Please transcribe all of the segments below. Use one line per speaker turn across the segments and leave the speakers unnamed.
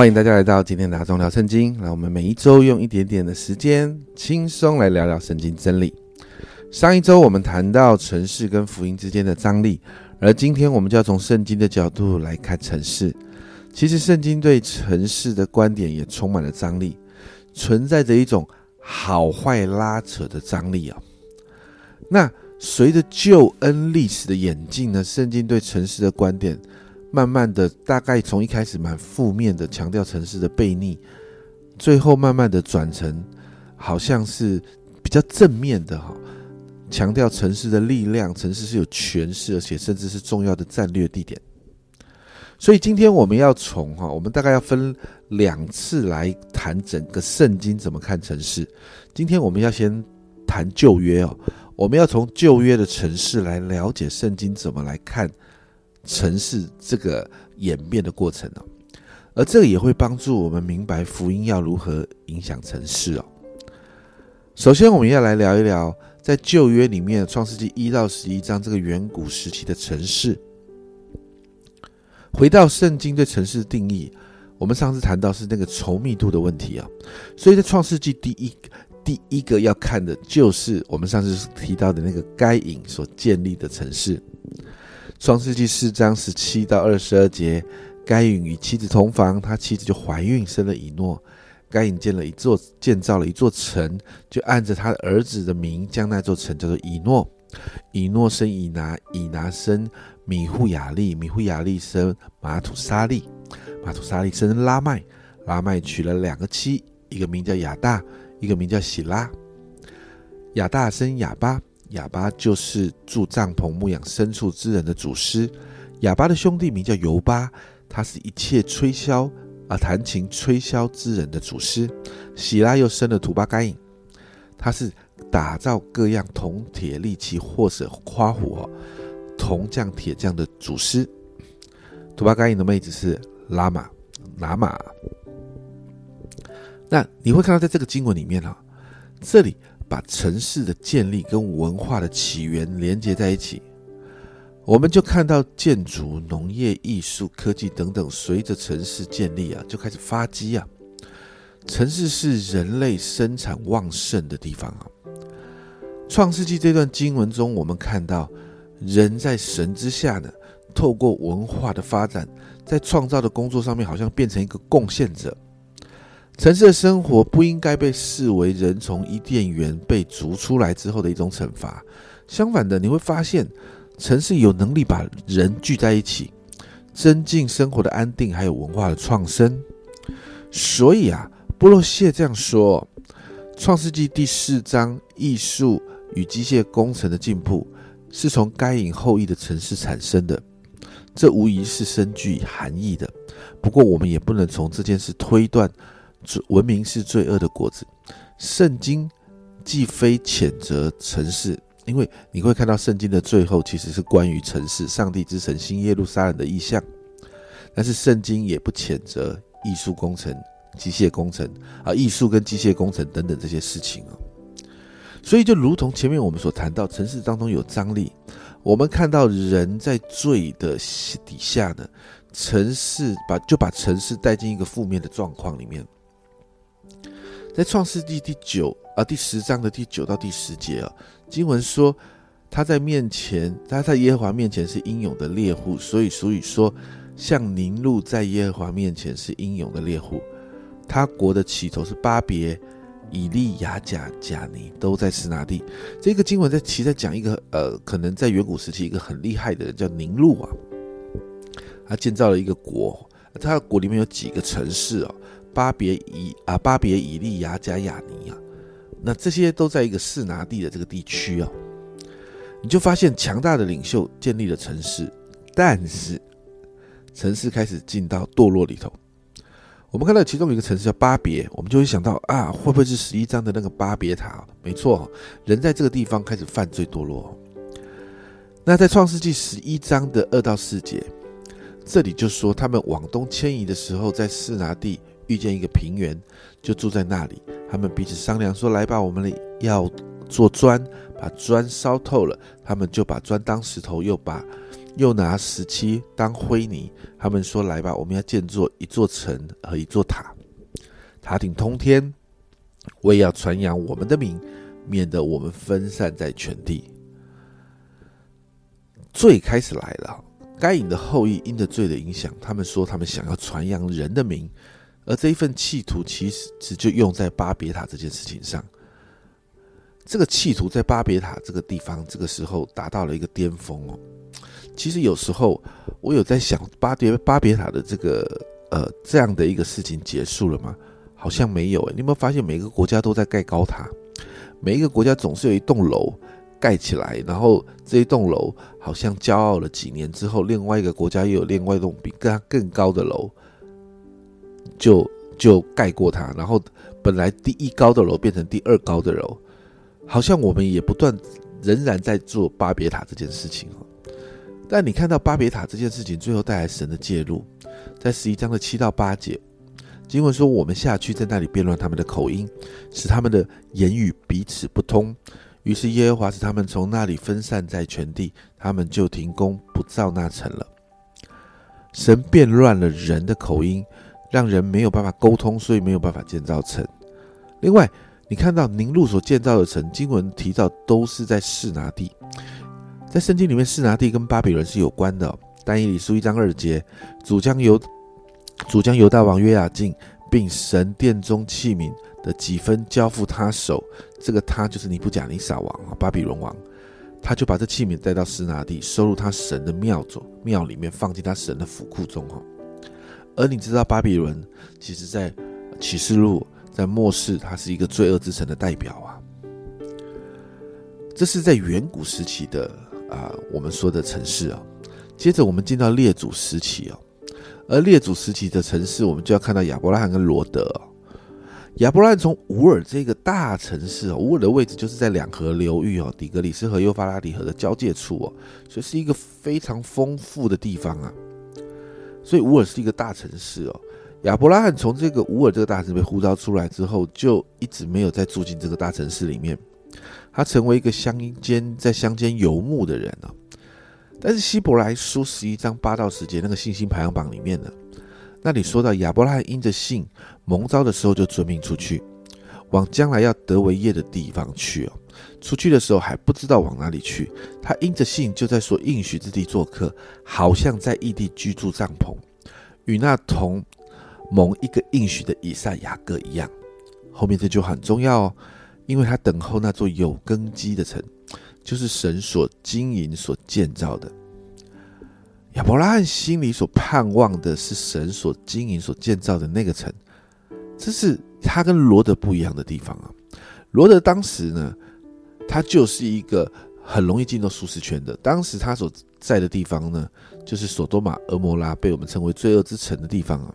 欢迎大家来到今天的阿忠聊圣经。让我们每一周用一点点的时间，轻松来聊聊圣经真理。上一周我们谈到城市跟福音之间的张力，而今天我们就要从圣经的角度来看城市。其实圣经对城市的观点也充满了张力，存在着一种好坏拉扯的张力啊。那随着救恩历史的演进呢，圣经对城市的观点。慢慢的，大概从一开始蛮负面的，强调城市的悖逆，最后慢慢的转成好像是比较正面的哈，强调城市的力量，城市是有权势，而且甚至是重要的战略地点。所以今天我们要从哈，我们大概要分两次来谈整个圣经怎么看城市。今天我们要先谈旧约哦，我们要从旧约的城市来了解圣经怎么来看。城市这个演变的过程哦，而这个也会帮助我们明白福音要如何影响城市哦。首先，我们要来聊一聊在旧约里面，创世纪一到十一章这个远古时期的城市。回到圣经对城市的定义，我们上次谈到是那个稠密度的问题啊，所以在创世纪第一第一个要看的就是我们上次提到的那个该隐所建立的城市。创世纪四章十七到二十二节，该隐与妻子同房，他妻子就怀孕，生了以诺。该隐建了一座，建造了一座城，就按着他的儿子的名，将那座城叫做以诺。以诺生以拿，以拿生米户雅利，米户雅利生马土沙利，马土沙利生拉麦，拉麦娶了两个妻，一个名叫亚大，一个名叫喜拉。亚大生哑巴。哑巴就是住帐篷、牧养牲畜之人的祖师。哑巴的兄弟名叫尤巴，他是一切吹箫啊、弹琴吹箫之人的祖师。喜拉又生了土巴该隐，他是打造各样铜铁利器或者花火、铜匠铁匠的祖师。土巴该隐的妹子是拉玛拿玛。那你会看到，在这个经文里面啊，这里。把城市的建立跟文化的起源连接在一起，我们就看到建筑、农业、艺术、科技等等，随着城市建立啊，就开始发迹啊。城市是人类生产旺盛的地方啊。创世纪这段经文中，我们看到人在神之下呢，透过文化的发展，在创造的工作上面，好像变成一个贡献者。城市的生活不应该被视为人从伊甸园被逐出来之后的一种惩罚。相反的，你会发现，城市有能力把人聚在一起，增进生活的安定，还有文化的创生。所以啊，波洛谢这样说：《创世纪》第四章，艺术与机械工程的进步是从该隐后裔的城市产生的，这无疑是深具含义的。不过，我们也不能从这件事推断。文明是罪恶的果子。圣经既非谴责城市，因为你会看到圣经的最后其实是关于城市、上帝之城新耶路撒冷的意象。但是圣经也不谴责艺术工程、机械工程啊，艺术跟机械工程等等这些事情啊。所以就如同前面我们所谈到，城市当中有张力，我们看到人在罪的底下呢，城市把就把城市带进一个负面的状况里面。在创世纪第九啊第十章的第九到第十节啊，经文说他在面前，他在耶和华面前是英勇的猎户，所以所以说像宁路在耶和华面前是英勇的猎户。他国的起头是巴别、以利亚贾、贾尼，都在斯拿地。这个经文在其实讲一个呃，可能在远古时期一个很厉害的人叫宁路啊，他建造了一个国，他的国里面有几个城市啊。巴别以啊，巴别以利亚加亚尼啊，那这些都在一个示拿地的这个地区哦，你就发现强大的领袖建立了城市，但是城市开始进到堕落里头。我们看到其中有一个城市叫巴别，我们就会想到啊，会不会是十一章的那个巴别塔？没错，人在这个地方开始犯罪堕落。那在创世纪十一章的二到四节，这里就说他们往东迁移的时候，在示拿地。遇见一个平原，就住在那里。他们彼此商量说：“来吧，我们要做砖，把砖烧透了，他们就把砖当石头，又把又拿石漆当灰泥。他们说：“来吧，我们要建造一座城和一座塔，塔顶通天，我也要传扬我们的名，免得我们分散在全地。”罪开始来了，该隐的后裔因着罪的影响，他们说他们想要传扬人的名，而这一份企图其实就用在巴别塔这件事情上。这个企图在巴别塔这个地方，这个时候达到了一个巅峰哦。其实有时候我有在想，巴别巴别塔的这个呃这样的一个事情结束了吗？好像没有。你有没有发现每个国家都在盖高塔？每一个国家总是有一栋楼盖起来，然后这一栋楼好像骄傲了几年之后，另外一个国家又有另外一栋比更更高的楼，就就盖过它，然后本来第一高的楼变成第二高的楼。好像我们也不断仍然在做巴别塔这件事情哦，但你看到巴别塔这件事情最后带来神的介入，在十一章的七到八节，经文说：“我们下去在那里变乱他们的口音，使他们的言语彼此不通。于是耶和华使他们从那里分散在全地，他们就停工不造那城了。神变乱了人的口音，让人没有办法沟通，所以没有办法建造城。另外。”你看到宁路所建造的城，经文提到都是在示拿地，在圣经里面，示拿地跟巴比伦是有关的。但以理书一章二节，主将犹主将犹大王约雅敬，并神殿中器皿的几分交付他手，这个他就是尼布甲尼撒王啊，巴比伦王，他就把这器皿带到示拿地，收入他神的庙中庙里面，放进他神的府库中哈。而你知道巴比伦，其实在启示录。在末世，它是一个罪恶之城的代表啊。这是在远古时期的啊，我们说的城市啊。接着我们进到列祖时期啊，而列祖时期的城市，我们就要看到亚伯拉罕跟罗德。亚伯拉罕从乌尔这个大城市啊，乌尔的位置就是在两河流域哦，底格里斯河、幼发拉底河的交界处哦，所以是一个非常丰富的地方啊。所以乌尔是一个大城市哦。亚伯拉罕从这个乌尔这个大城市被呼召出来之后，就一直没有再住进这个大城市里面。他成为一个乡间在乡间游牧的人了。但是希伯来书十一章八到十节那个信心排行榜里面呢，那里说到亚伯拉罕因着信蒙召的时候就遵命出去，往将来要得为业的地方去哦。出去的时候还不知道往哪里去，他因着信就在所应许之地做客，好像在异地居住帐篷，与那同。蒙一个应许的以赛亚各一样，后面这就很重要哦，因为他等候那座有根基的城，就是神所经营、所建造的。亚伯拉罕心里所盼望的是神所经营、所建造的那个城，这是他跟罗德不一样的地方啊。罗德当时呢，他就是一个很容易进入舒适圈的，当时他所在的地方呢，就是索多玛、俄摩拉，被我们称为罪恶之城的地方啊。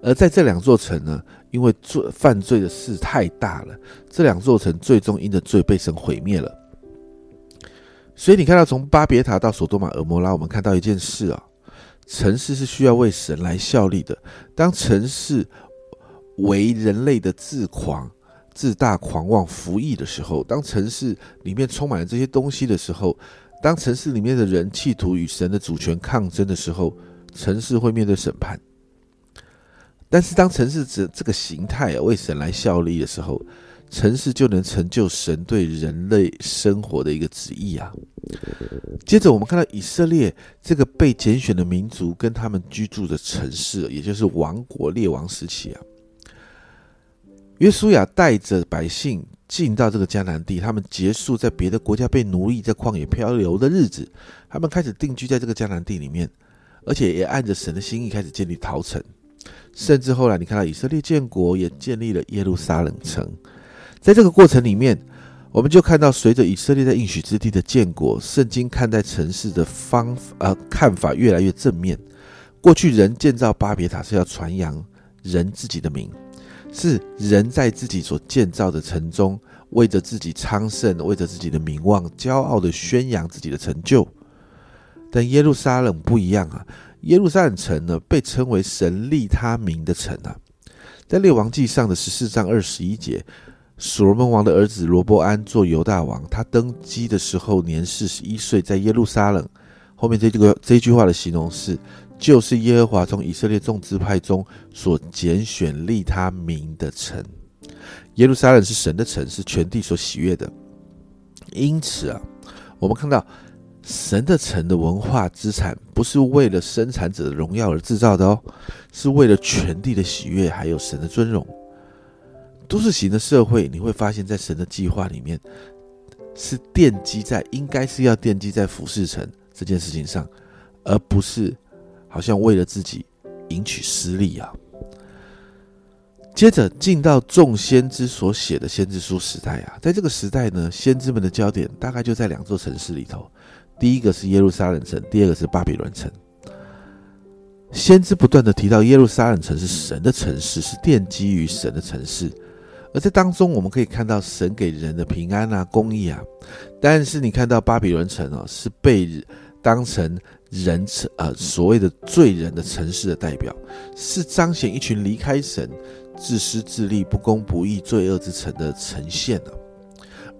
而在这两座城呢，因为罪犯罪的事太大了，这两座城最终因着罪被神毁灭了。所以你看到从巴别塔到索多玛、俄摩拉，我们看到一件事啊，城市是需要为神来效力的。当城市为人类的自狂、自大、狂妄、服役的时候，当城市里面充满了这些东西的时候，当城市里面的人企图与神的主权抗争的时候，城市会面对审判。但是，当城市这这个形态啊为神来效力的时候，城市就能成就神对人类生活的一个旨意啊。接着，我们看到以色列这个被拣选的民族跟他们居住的城市，也就是王国列王时期啊。约书亚带着百姓进到这个迦南地，他们结束在别的国家被奴役在旷野漂流的日子，他们开始定居在这个迦南地里面，而且也按着神的心意开始建立陶城。甚至后来，你看到以色列建国，也建立了耶路撒冷城。在这个过程里面，我们就看到，随着以色列在应许之地的建国，圣经看待城市的方呃看法越来越正面。过去人建造巴别塔是要传扬人自己的名，是人在自己所建造的城中，为着自己昌盛，为着自己的名望，骄傲的宣扬自己的成就。但耶路撒冷不一样啊。耶路撒冷城呢，被称为神立他名的城啊，在列王记上的十四章二十一节所罗门王的儿子罗伯安做犹大王，他登基的时候年四十一岁，在耶路撒冷。后面这个这句话的形容是，就是耶和华从以色列众支派中所拣选立他名的城。耶路撒冷是神的城，是全地所喜悦的。因此啊，我们看到神的城的文化资产，不是为了生产者的荣耀而制造的哦，是为了全地的喜悦，还有神的尊荣。都市型的社会，你会发现在神的计划里面，是奠基在应该是要奠基在服侍城这件事情上，而不是好像为了自己赢取私利啊。接着进到众先知所写的先知书时代啊，在这个时代呢，先知们的焦点大概就在两座城市里头，第一个是耶路撒冷城，第二个是巴比伦城。先知不断的提到耶路撒冷城是神的城市，是奠基于神的城市。而在当中，我们可以看到神给人的平安啊、公义啊。但是你看到巴比伦城哦，是被当成人城呃所谓的罪人的城市的代表，是彰显一群离开神、自私自利、不公不义、罪恶之城的呈现呢。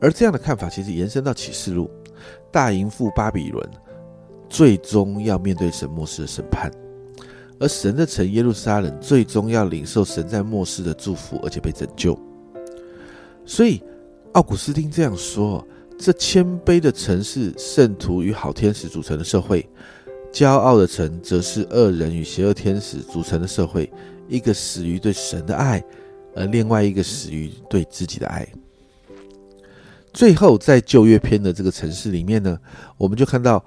而这样的看法其实延伸到启示录，大淫妇巴比伦最终要面对神末世的审判，而神的城耶路撒冷最终要领受神在末世的祝福，而且被拯救。所以，奥古斯丁这样说：这谦卑的城市，圣徒与好天使组成的社会；骄傲的城，则是恶人与邪恶天使组成的社会。一个死于对神的爱，而另外一个死于对自己的爱。最后，在旧约篇的这个城市里面呢，我们就看到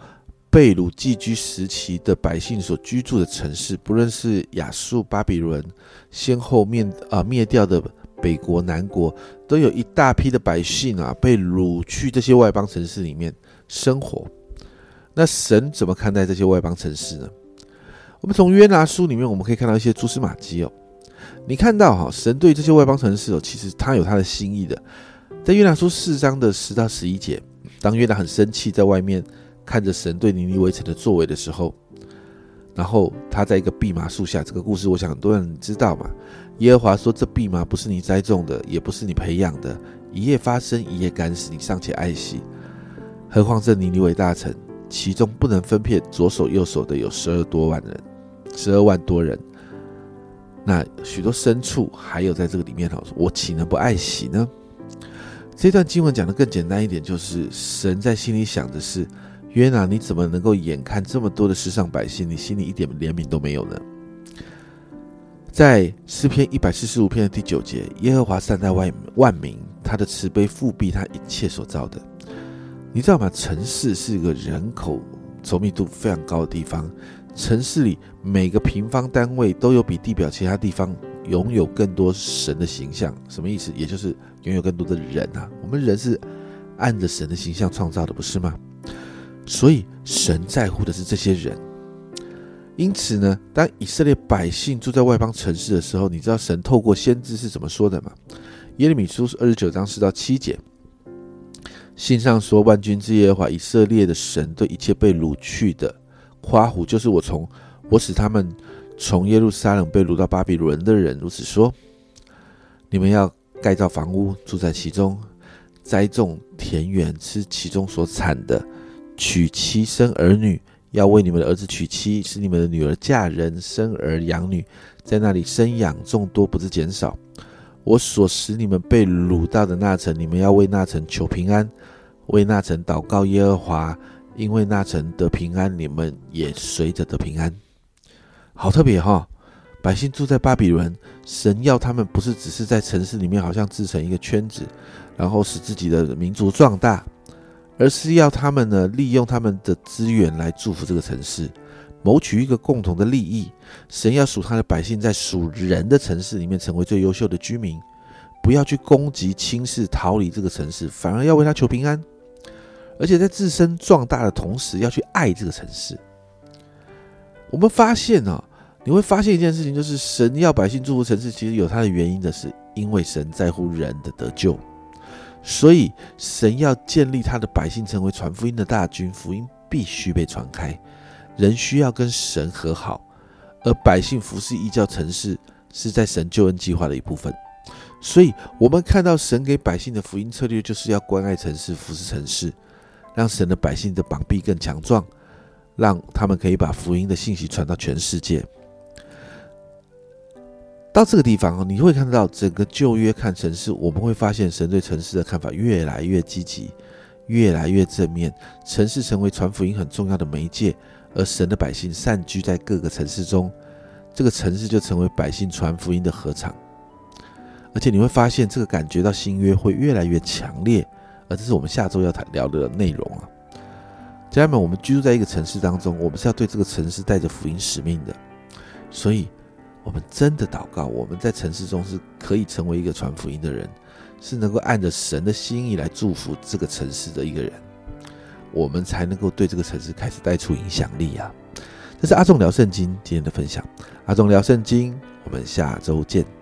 贝鲁寄居时期的百姓所居住的城市，不论是亚述、巴比伦，先后灭啊灭掉的。北国、南国都有一大批的百姓啊，被掳去这些外邦城市里面生活。那神怎么看待这些外邦城市呢？我们从约拿书里面，我们可以看到一些蛛丝马迹哦。你看到哈，神对这些外邦城市哦，其实他有他的心意的。在约拿书四章的十到十一节，当约拿很生气，在外面看着神对尼尼微城的作为的时候，然后他在一个蓖麻树下，这个故事我想很多人知道嘛。耶和华说：“这蓖麻不是你栽种的，也不是你培养的，一夜发生，一夜干死，你尚且爱惜，何况这尼尼微大臣，其中不能分辨左手右手的有十二多万人，十二万多人。那许多牲畜还有在这个里面，我岂能不爱惜呢？”这段经文讲的更简单一点，就是神在心里想的是：约拿，你怎么能够眼看这么多的世上百姓，你心里一点怜悯都没有呢？在诗篇一百四十五篇的第九节，耶和华善待万万民，他的慈悲复庇他一切所造的。你知道吗？城市是一个人口稠密度非常高的地方，城市里每个平方单位都有比地表其他地方拥有更多神的形象。什么意思？也就是拥有更多的人啊。我们人是按着神的形象创造的，不是吗？所以神在乎的是这些人。因此呢，当以色列百姓住在外邦城市的时候，你知道神透过先知是怎么说的吗？耶利米书二十九章四到七节，信上说：“万军之耶和华以色列的神对一切被掳去的夸胡，就是我从我使他们从耶路撒冷被掳到巴比伦的人如此说：你们要盖造房屋，住在其中，栽种田园，吃其中所产的，娶妻生儿女。”要为你们的儿子娶妻，使你们的女儿嫁人生儿养女，在那里生养众多，不是减少。我所使你们被掳到的那城，你们要为那城求平安，为那城祷告耶和华，因为那城得平安，你们也随着得平安。好特别哈！百姓住在巴比伦，神要他们不是只是在城市里面，好像自成一个圈子，然后使自己的民族壮大。而是要他们呢，利用他们的资源来祝福这个城市，谋取一个共同的利益。神要属他的百姓，在属人的城市里面成为最优秀的居民，不要去攻击、轻视、逃离这个城市，反而要为他求平安。而且在自身壮大的同时，要去爱这个城市。我们发现呢，你会发现一件事情，就是神要百姓祝福城市，其实有它的原因的，是因为神在乎人的得救。所以，神要建立他的百姓成为传福音的大军，福音必须被传开。人需要跟神和好，而百姓服侍异教城市是在神救恩计划的一部分。所以，我们看到神给百姓的福音策略，就是要关爱城市、服侍城市，让神的百姓的膀臂更强壮，让他们可以把福音的信息传到全世界。到这个地方你会看到整个旧约看城市，我们会发现神对城市的看法越来越积极，越来越正面。城市成为传福音很重要的媒介，而神的百姓散居在各个城市中，这个城市就成为百姓传福音的合场。而且你会发现，这个感觉到新约会越来越强烈，而这是我们下周要谈聊的内容啊。家人们，我们居住在一个城市当中，我们是要对这个城市带着福音使命的，所以。我们真的祷告，我们在城市中是可以成为一个传福音的人，是能够按着神的心意来祝福这个城市的一个人，我们才能够对这个城市开始带出影响力啊！这是阿仲聊圣经今天的分享，阿仲聊圣经，我们下周见。